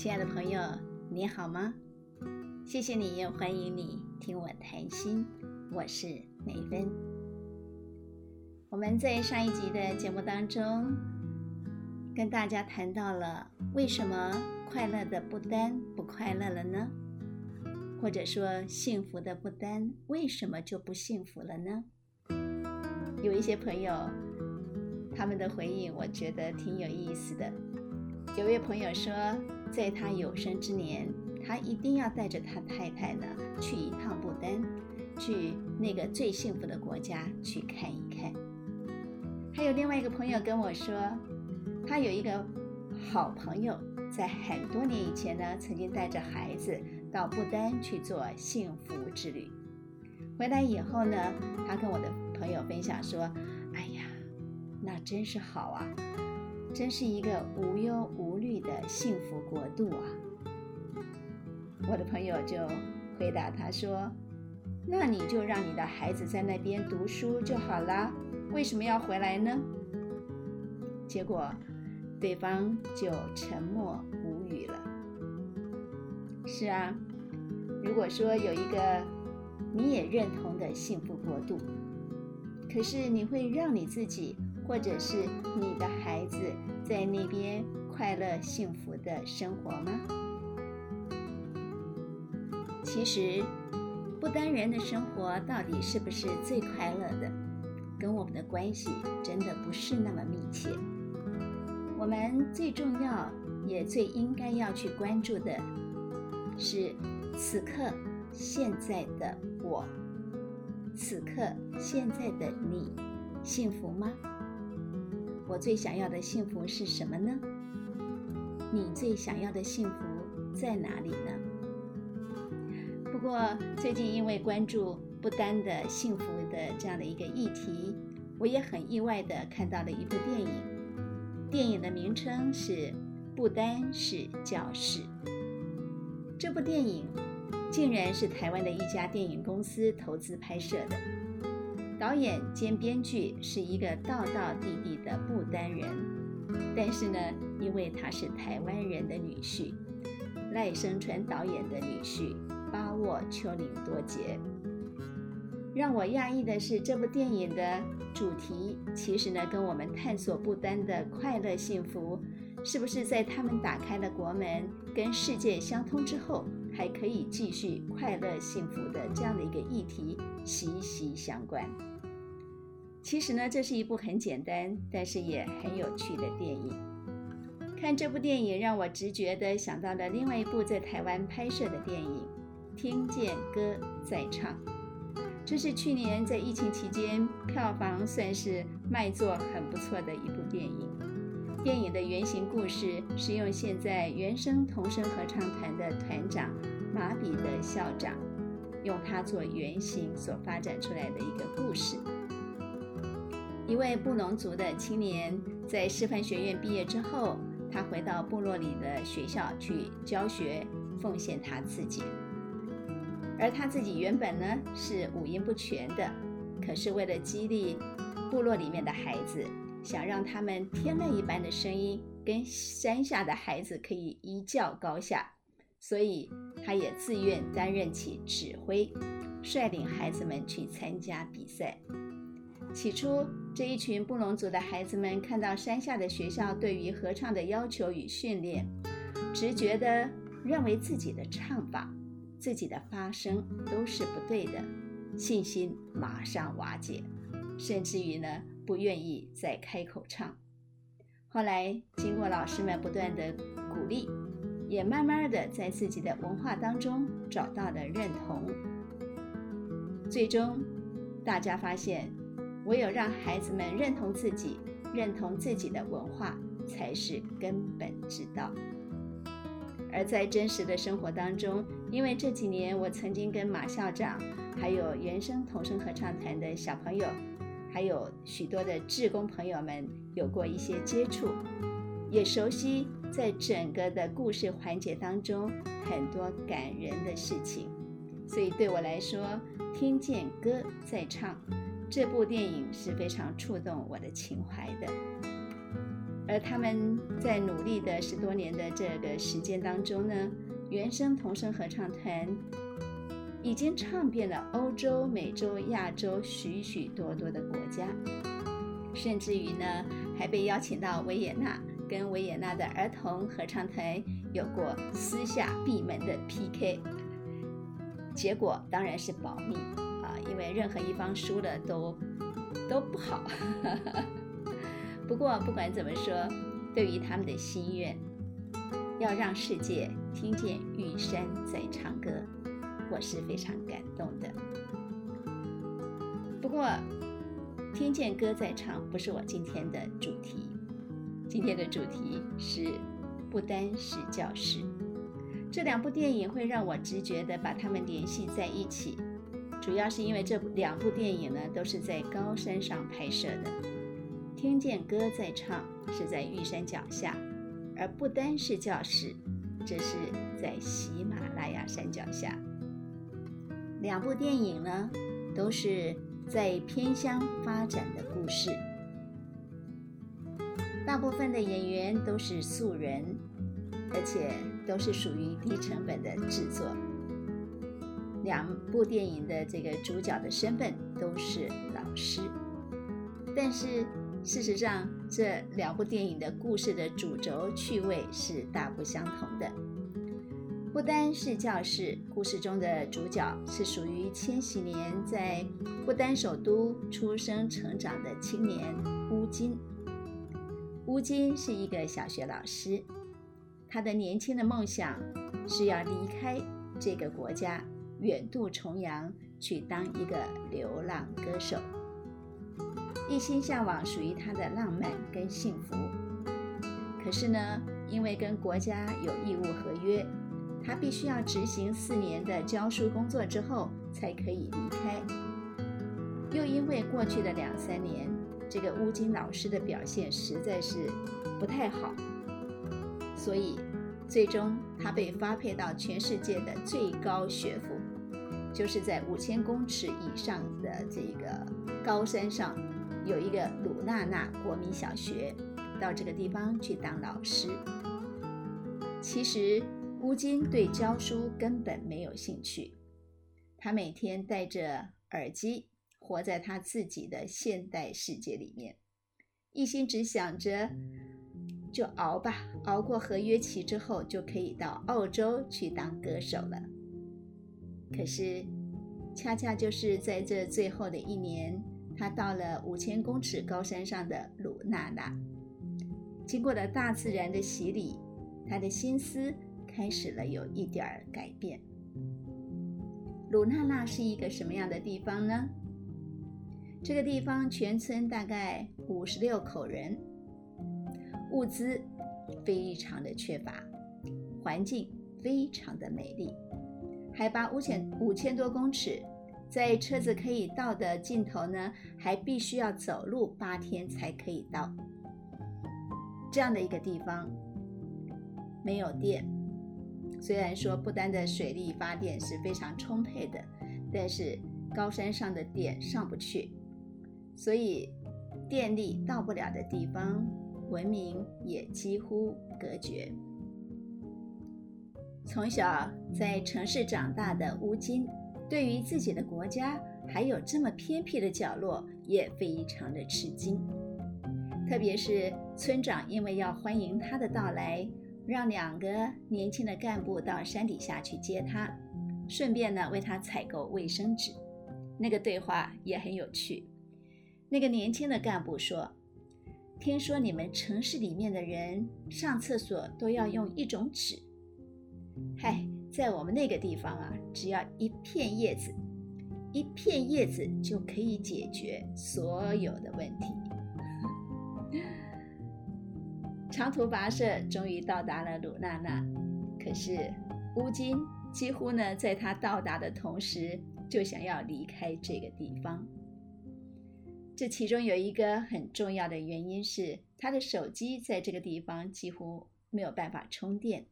亲爱的朋友，你好吗？谢谢你，也欢迎你听我谈心，我是美芬。我们在上一集的节目当中，跟大家谈到了为什么快乐的不丹不快乐了呢？或者说幸福的不丹为什么就不幸福了呢？有一些朋友，他们的回应我觉得挺有意思的。有位朋友说，在他有生之年，他一定要带着他太太呢去一趟不丹，去那个最幸福的国家去看一看。还有另外一个朋友跟我说，他有一个好朋友，在很多年以前呢，曾经带着孩子到不丹去做幸福之旅。回来以后呢，他跟我的朋友分享说：“哎呀，那真是好啊。”真是一个无忧无虑的幸福国度啊！我的朋友就回答他说：“那你就让你的孩子在那边读书就好了，为什么要回来呢？”结果对方就沉默无语了。是啊，如果说有一个你也认同的幸福国度，可是你会让你自己。或者是你的孩子在那边快乐幸福的生活吗？其实，不丹人的生活到底是不是最快乐的，跟我们的关系真的不是那么密切。我们最重要也最应该要去关注的是此刻现在的我，此刻现在的你，幸福吗？我最想要的幸福是什么呢？你最想要的幸福在哪里呢？不过最近因为关注不丹的幸福的这样的一个议题，我也很意外的看到了一部电影。电影的名称是《不丹是教室》。这部电影竟然是台湾的一家电影公司投资拍摄的。导演兼编剧是一个道道地地的不丹人，但是呢，因为他是台湾人的女婿，赖声川导演的女婿巴沃丘林多杰。让我讶异的是，这部电影的主题其实呢，跟我们探索不丹的快乐幸福，是不是在他们打开了国门，跟世界相通之后，还可以继续快乐幸福的这样的一个议题息息相关。其实呢，这是一部很简单，但是也很有趣的电影。看这部电影，让我直觉地想到了另外一部在台湾拍摄的电影《听见歌在唱》。这是去年在疫情期间票房算是卖座很不错的一部电影。电影的原型故事是用现在原声童声合唱团的团长马彼得校长，用他做原型所发展出来的一个故事。一位布农族的青年在师范学院毕业之后，他回到部落里的学校去教学，奉献他自己。而他自己原本呢是五音不全的，可是为了激励部落里面的孩子，想让他们天籁一般的声音跟山下的孩子可以一较高下，所以他也自愿担任起指挥，率领孩子们去参加比赛。起初，这一群布隆族的孩子们看到山下的学校对于合唱的要求与训练，直觉地认为自己的唱法、自己的发声都是不对的，信心马上瓦解，甚至于呢不愿意再开口唱。后来经过老师们不断的鼓励，也慢慢的在自己的文化当中找到了认同。最终，大家发现。唯有让孩子们认同自己，认同自己的文化，才是根本之道。而在真实的生活当中，因为这几年我曾经跟马校长，还有原声童声合唱团的小朋友，还有许多的志工朋友们有过一些接触，也熟悉在整个的故事环节当中很多感人的事情，所以对我来说，听见歌在唱。这部电影是非常触动我的情怀的，而他们在努力的十多年的这个时间当中呢，原声童声合唱团已经唱遍了欧洲、美洲、亚洲许许多多的国家，甚至于呢，还被邀请到维也纳，跟维也纳的儿童合唱团有过私下闭门的 PK。结果当然是保密，因为任何一方输了都都不好。不过不管怎么说，对于他们的心愿，要让世界听见玉山在唱歌，我是非常感动的。不过，听见歌在唱不是我今天的主题，今天的主题是不单是教室。这两部电影会让我直觉地把它们联系在一起，主要是因为这两部电影呢都是在高山上拍摄的。听见歌在唱是在玉山脚下，而不单是教室，这是在喜马拉雅山脚下。两部电影呢都是在偏乡发展的故事，大部分的演员都是素人，而且。都是属于低成本的制作。两部电影的这个主角的身份都是老师，但是事实上，这两部电影的故事的主轴趣味是大不相同的。不单是教室，故事中的主角是属于千禧年在不丹首都出生成长的青年乌金。乌金是一个小学老师。他的年轻的梦想是要离开这个国家，远渡重洋去当一个流浪歌手，一心向往属于他的浪漫跟幸福。可是呢，因为跟国家有义务合约，他必须要执行四年的教书工作之后才可以离开。又因为过去的两三年，这个乌金老师的表现实在是不太好。所以，最终他被发配到全世界的最高学府，就是在五千公尺以上的这个高山上，有一个鲁纳纳国民小学，到这个地方去当老师。其实乌金对教书根本没有兴趣，他每天戴着耳机，活在他自己的现代世界里面，一心只想着。就熬吧，熬过合约期之后，就可以到澳洲去当歌手了。可是，恰恰就是在这最后的一年，他到了五千公尺高山上的鲁娜娜，经过了大自然的洗礼，他的心思开始了有一点儿改变。鲁娜娜是一个什么样的地方呢？这个地方全村大概五十六口人。物资非常的缺乏，环境非常的美丽，海拔五千五千多公尺，在车子可以到的尽头呢，还必须要走路八天才可以到。这样的一个地方，没有电。虽然说不丹的水力发电是非常充沛的，但是高山上的电上不去，所以电力到不了的地方。文明也几乎隔绝。从小在城市长大的乌金，对于自己的国家还有这么偏僻的角落，也非常的吃惊。特别是村长因为要欢迎他的到来，让两个年轻的干部到山底下去接他，顺便呢为他采购卫生纸。那个对话也很有趣。那个年轻的干部说。听说你们城市里面的人上厕所都要用一种纸，嗨，在我们那个地方啊，只要一片叶子，一片叶子就可以解决所有的问题。长途跋涉，终于到达了鲁娜娜，可是乌金几乎呢，在他到达的同时，就想要离开这个地方。这其中有一个很重要的原因是，他的手机在这个地方几乎没有办法充电，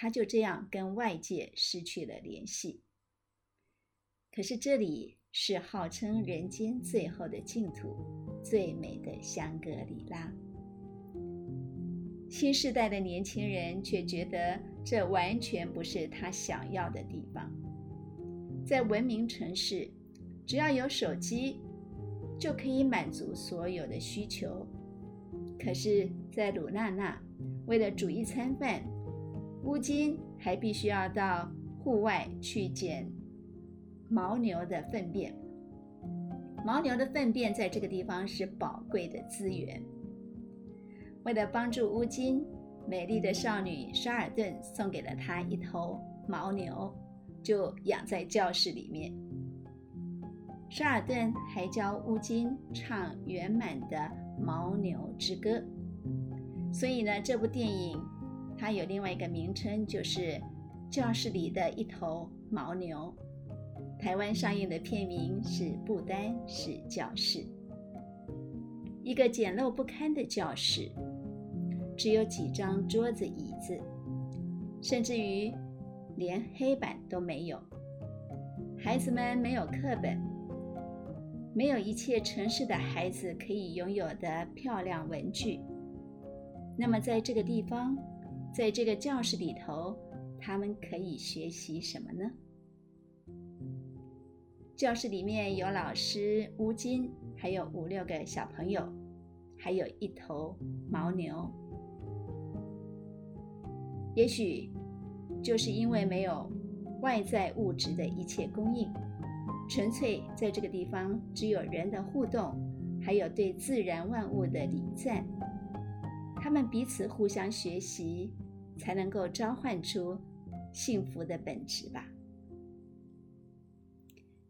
他就这样跟外界失去了联系。可是这里是号称人间最后的净土，最美的香格里拉。新时代的年轻人却觉得这完全不是他想要的地方。在文明城市，只要有手机，就可以满足所有的需求。可是，在鲁娜娜，为了煮一餐饭，乌金还必须要到户外去捡牦牛的粪便。牦牛的粪便在这个地方是宝贵的资源。为了帮助乌金，美丽的少女沙尔顿送给了他一头牦牛。就养在教室里面。沙尔顿还教乌金唱圆满的牦牛之歌，所以呢，这部电影它有另外一个名称，就是《教室里的一头牦牛》。台湾上映的片名是《不单是教室》，一个简陋不堪的教室，只有几张桌子椅子，甚至于。连黑板都没有，孩子们没有课本，没有一切城市的孩子可以拥有的漂亮文具。那么，在这个地方，在这个教室里头，他们可以学习什么呢？教室里面有老师乌金，还有五六个小朋友，还有一头牦牛。也许。就是因为没有外在物质的一切供应，纯粹在这个地方只有人的互动，还有对自然万物的礼赞，他们彼此互相学习，才能够召唤出幸福的本质吧。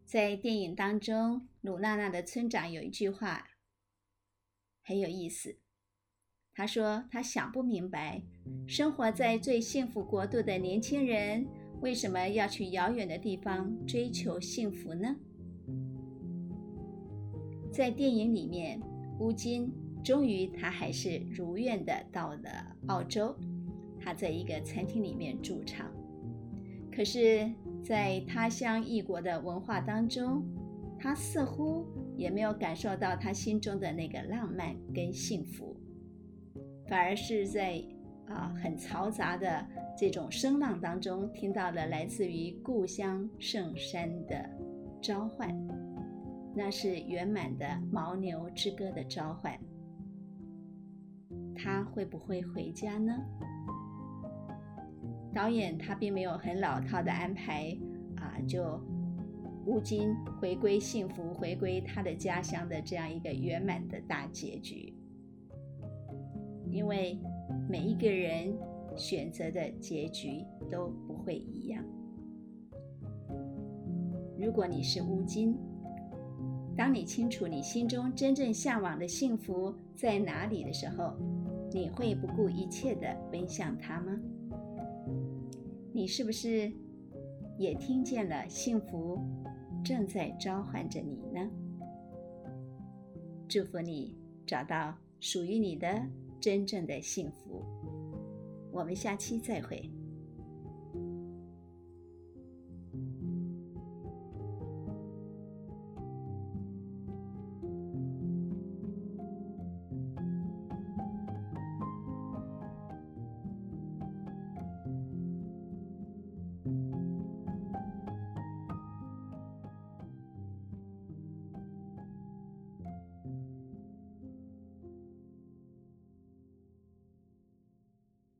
在电影当中，鲁娜娜的村长有一句话很有意思。他说：“他想不明白，生活在最幸福国度的年轻人为什么要去遥远的地方追求幸福呢？”在电影里面，乌金终于他还是如愿的到了澳洲，他在一个餐厅里面驻唱。可是，在他乡异国的文化当中，他似乎也没有感受到他心中的那个浪漫跟幸福。反而是在啊很嘈杂的这种声浪当中，听到了来自于故乡圣山的召唤，那是圆满的牦牛之歌的召唤。他会不会回家呢？导演他并没有很老套的安排啊，就乌金回归幸福，回归他的家乡的这样一个圆满的大结局。因为每一个人选择的结局都不会一样。如果你是乌金，当你清楚你心中真正向往的幸福在哪里的时候，你会不顾一切的奔向他吗？你是不是也听见了幸福正在召唤着你呢？祝福你找到属于你的真正的幸福。我们下期再会。